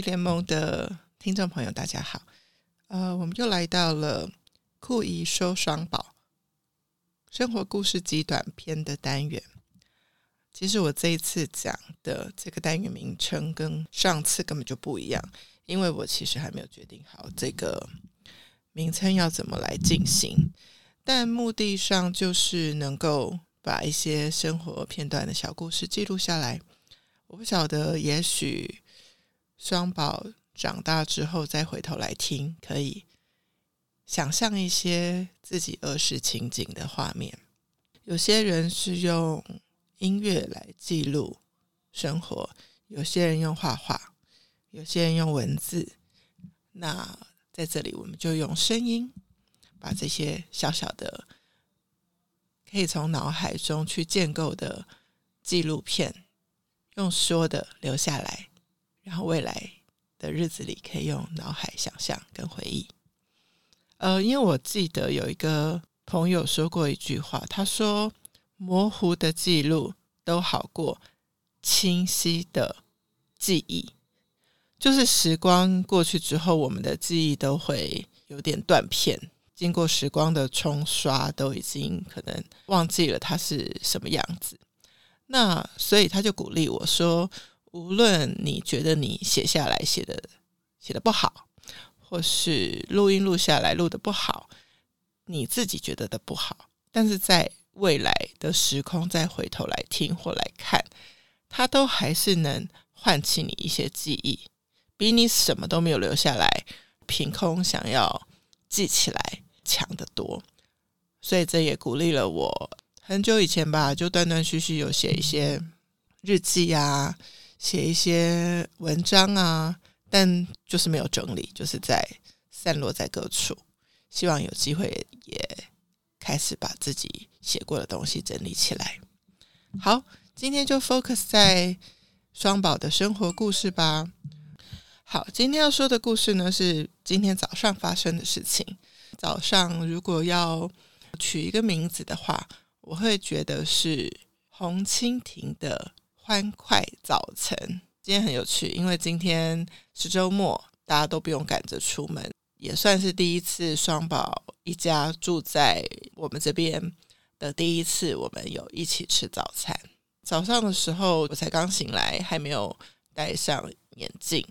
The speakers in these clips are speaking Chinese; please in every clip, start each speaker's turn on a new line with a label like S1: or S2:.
S1: 联盟的听众朋友，大家好。呃，我们又来到了酷姨收双宝生活故事集短篇的单元。其实我这一次讲的这个单元名称跟上次根本就不一样，因为我其实还没有决定好这个名称要怎么来进行，但目的上就是能够把一些生活片段的小故事记录下来。我不晓得，也许双宝长大之后再回头来听，可以想象一些自己儿时情景的画面。有些人是用音乐来记录生活，有些人用画画，有些人用文字。那在这里，我们就用声音，把这些小小的，可以从脑海中去建构的纪录片。用说的留下来，然后未来的日子里可以用脑海想象跟回忆。呃，因为我记得有一个朋友说过一句话，他说：“模糊的记录都好过清晰的记忆。”就是时光过去之后，我们的记忆都会有点断片，经过时光的冲刷，都已经可能忘记了它是什么样子。那所以他就鼓励我说：“无论你觉得你写下来写的写的不好，或是录音录下来录的不好，你自己觉得的不好，但是在未来的时空再回头来听或来看，它都还是能唤起你一些记忆，比你什么都没有留下来，凭空想要记起来强得多。所以这也鼓励了我。”很久以前吧，就断断续续有写一些日记啊，写一些文章啊，但就是没有整理，就是在散落在各处。希望有机会也开始把自己写过的东西整理起来。好，今天就 focus 在双宝的生活故事吧。好，今天要说的故事呢，是今天早上发生的事情。早上如果要取一个名字的话，我会觉得是红蜻蜓的欢快早晨。今天很有趣，因为今天是周末，大家都不用赶着出门，也算是第一次双宝一家住在我们这边的第一次，我们有一起吃早餐。早上的时候，我才刚醒来，还没有戴上眼镜，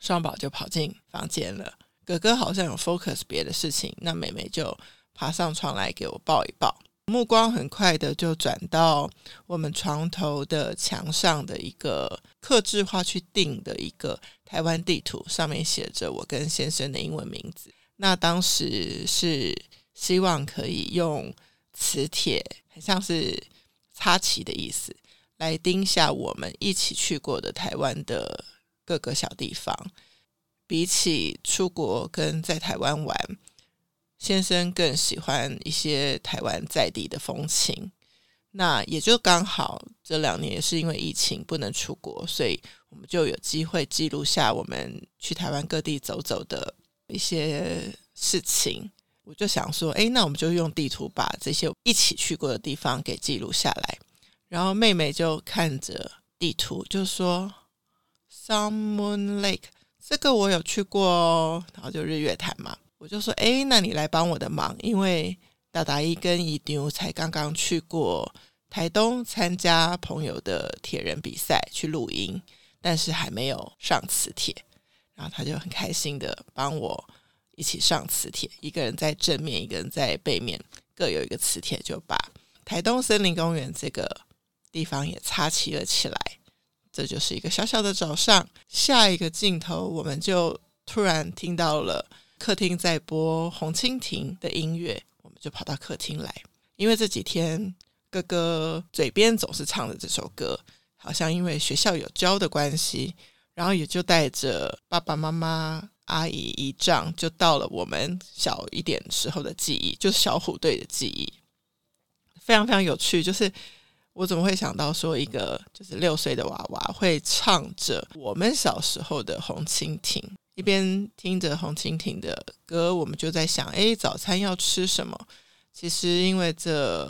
S1: 双宝就跑进房间了。哥哥好像有 focus 别的事情，那妹妹就爬上床来给我抱一抱。目光很快的就转到我们床头的墙上的一个客制化去订的一个台湾地图，上面写着我跟先生的英文名字。那当时是希望可以用磁铁，很像是插旗的意思，来钉下我们一起去过的台湾的各个小地方。比起出国跟在台湾玩。先生更喜欢一些台湾在地的风情，那也就刚好这两年也是因为疫情不能出国，所以我们就有机会记录下我们去台湾各地走走的一些事情。我就想说，哎，那我们就用地图把这些一起去过的地方给记录下来。然后妹妹就看着地图就说：“Sun Moon Lake，这个我有去过哦。”然后就日月潭嘛。我就说，哎，那你来帮我的忙，因为大达一跟姨牛才刚刚去过台东参加朋友的铁人比赛去录音，但是还没有上磁铁，然后他就很开心的帮我一起上磁铁，一个人在正面，一个人在背面，各有一个磁铁，就把台东森林公园这个地方也插齐了起来。这就是一个小小的早上，下一个镜头我们就突然听到了。客厅在播红蜻蜓的音乐，我们就跑到客厅来。因为这几天哥哥嘴边总是唱着这首歌，好像因为学校有教的关系，然后也就带着爸爸妈妈、阿姨、姨丈，就到了我们小一点时候的记忆，就是小虎队的记忆，非常非常有趣。就是我怎么会想到说，一个就是六岁的娃娃会唱着我们小时候的红蜻蜓？一边听着红蜻蜓的歌，我们就在想：哎，早餐要吃什么？其实因为这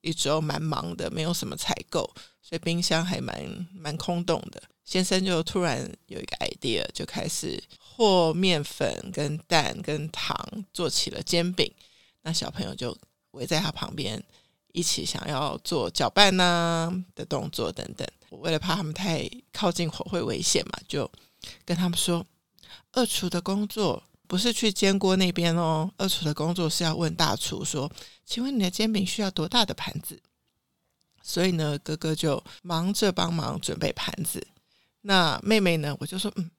S1: 一周蛮忙的，没有什么采购，所以冰箱还蛮蛮空洞的。先生就突然有一个 idea，就开始和面粉、跟蛋、跟糖做起了煎饼。那小朋友就围在他旁边，一起想要做搅拌呐、的动作等等。我为了怕他们太靠近火会危险嘛，就跟他们说，二厨的工作不是去煎锅那边哦，二厨的工作是要问大厨说，请问你的煎饼需要多大的盘子？所以呢，哥哥就忙着帮忙准备盘子。那妹妹呢？我就说，嗯，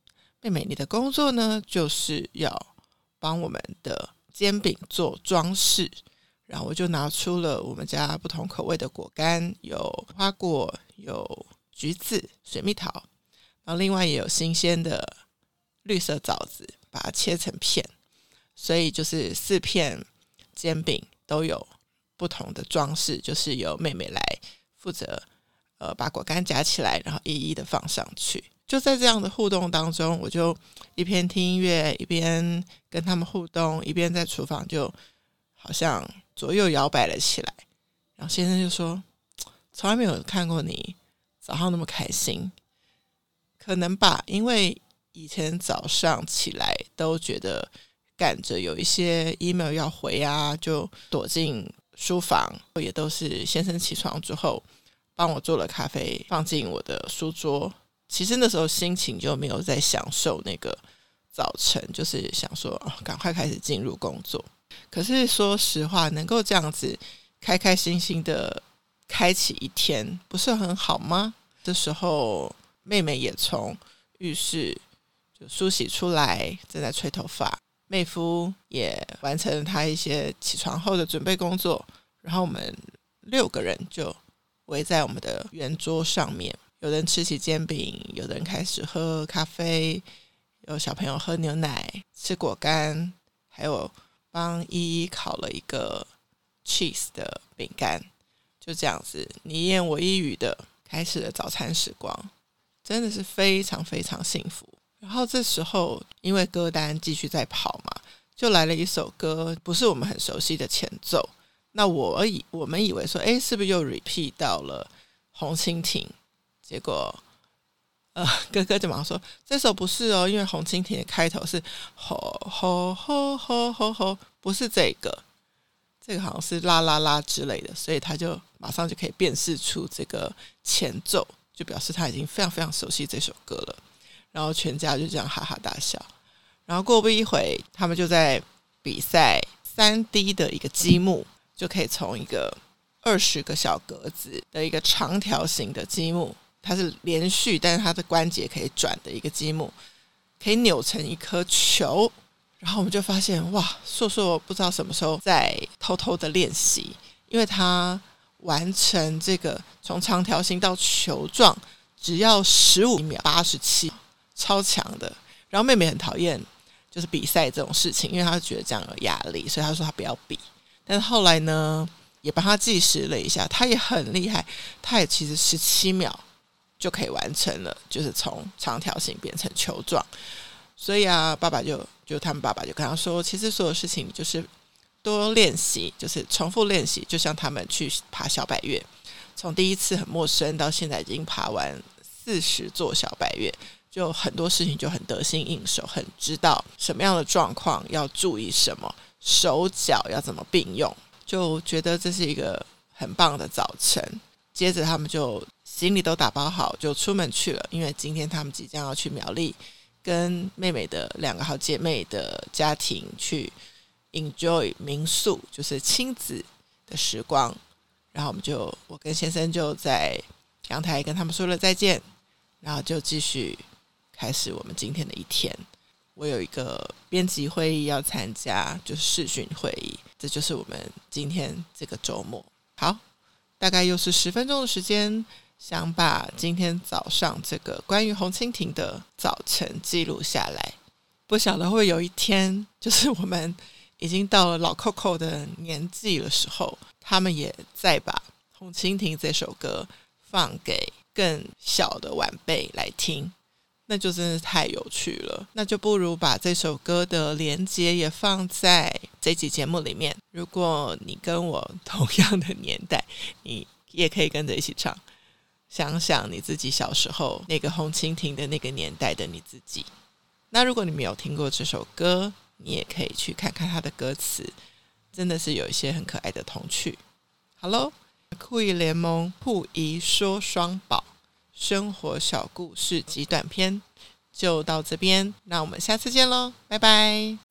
S1: 妹妹，你的工作呢，就是要帮我们的煎饼做装饰。然后我就拿出了我们家不同口味的果干，有花果，有橘子、水蜜桃，然后另外也有新鲜的绿色枣子，把它切成片。所以就是四片煎饼都有不同的装饰，就是由妹妹来负责。呃，把果干夹起来，然后一一的放上去。就在这样的互动当中，我就一边听音乐，一边跟他们互动，一边在厨房就好像左右摇摆了起来。然后先生就说：“从来没有看过你早上那么开心，可能吧？因为以前早上起来都觉得赶着有一些 email 要回啊，就躲进书房，也都是先生起床之后。”帮我做了咖啡，放进我的书桌。其实那时候心情就没有在享受那个早晨，就是想说，哦，赶快开始进入工作。可是说实话，能够这样子开开心心的开启一天，不是很好吗？这时候，妹妹也从浴室就梳洗出来，正在吹头发。妹夫也完成了他一些起床后的准备工作。然后我们六个人就。围在我们的圆桌上面，有人吃起煎饼，有人开始喝咖啡，有小朋友喝牛奶、吃果干，还有帮依依烤了一个 cheese 的饼干，就这样子你一言我一语的开始了早餐时光，真的是非常非常幸福。然后这时候，因为歌单继续在跑嘛，就来了一首歌，不是我们很熟悉的前奏。那我以我们以为说，哎，是不是又 repeat 到了红蜻蜓？结果，呃，哥哥就马上说，这首不是哦，因为红蜻蜓的开头是吼吼吼吼吼吼，不是这个，这个好像是啦啦啦之类的，所以他就马上就可以辨识出这个前奏，就表示他已经非常非常熟悉这首歌了。然后全家就这样哈哈大笑。然后过不一会，他们就在比赛三 D 的一个积木。就可以从一个二十个小格子的一个长条形的积木，它是连续，但是它的关节可以转的一个积木，可以扭成一颗球。然后我们就发现，哇，硕硕不知道什么时候在偷偷的练习，因为他完成这个从长条形到球状只要十五秒八十七，超强的。然后妹妹很讨厌就是比赛这种事情，因为她觉得这样有压力，所以她说她不要比。但是后来呢，也帮她计时了一下，她也很厉害，她也其实十七秒就可以完成了，就是从长条形变成球状。所以啊，爸爸就就他们爸爸就跟他说，其实所有事情就是多练习，就是重复练习，就像他们去爬小百岳，从第一次很陌生到现在已经爬完四十座小百岳，就很多事情就很得心应手，很知道什么样的状况要注意什么。手脚要怎么并用，就觉得这是一个很棒的早晨。接着他们就行李都打包好，就出门去了。因为今天他们即将要去苗栗，跟妹妹的两个好姐妹的家庭去 enjoy 民宿，就是亲子的时光。然后我们就，我跟先生就在阳台跟他们说了再见，然后就继续开始我们今天的一天。我有一个编辑会议要参加，就是视讯会议。这就是我们今天这个周末。好，大概又是十分钟的时间，想把今天早上这个关于红蜻蜓的早晨记录下来。不晓得会有一天，就是我们已经到了老扣扣的年纪的时候，他们也再把《红蜻蜓》这首歌放给更小的晚辈来听。那就真的太有趣了，那就不如把这首歌的连接也放在这集节目里面。如果你跟我同样的年代，你也可以跟着一起唱。想想你自己小时候那个红蜻蜓的那个年代的你自己。那如果你没有听过这首歌，你也可以去看看它的歌词，真的是有一些很可爱的童趣。好喽，酷姨联盟酷姨说双宝生活小故事及短篇就到这边，那我们下次见喽，拜拜。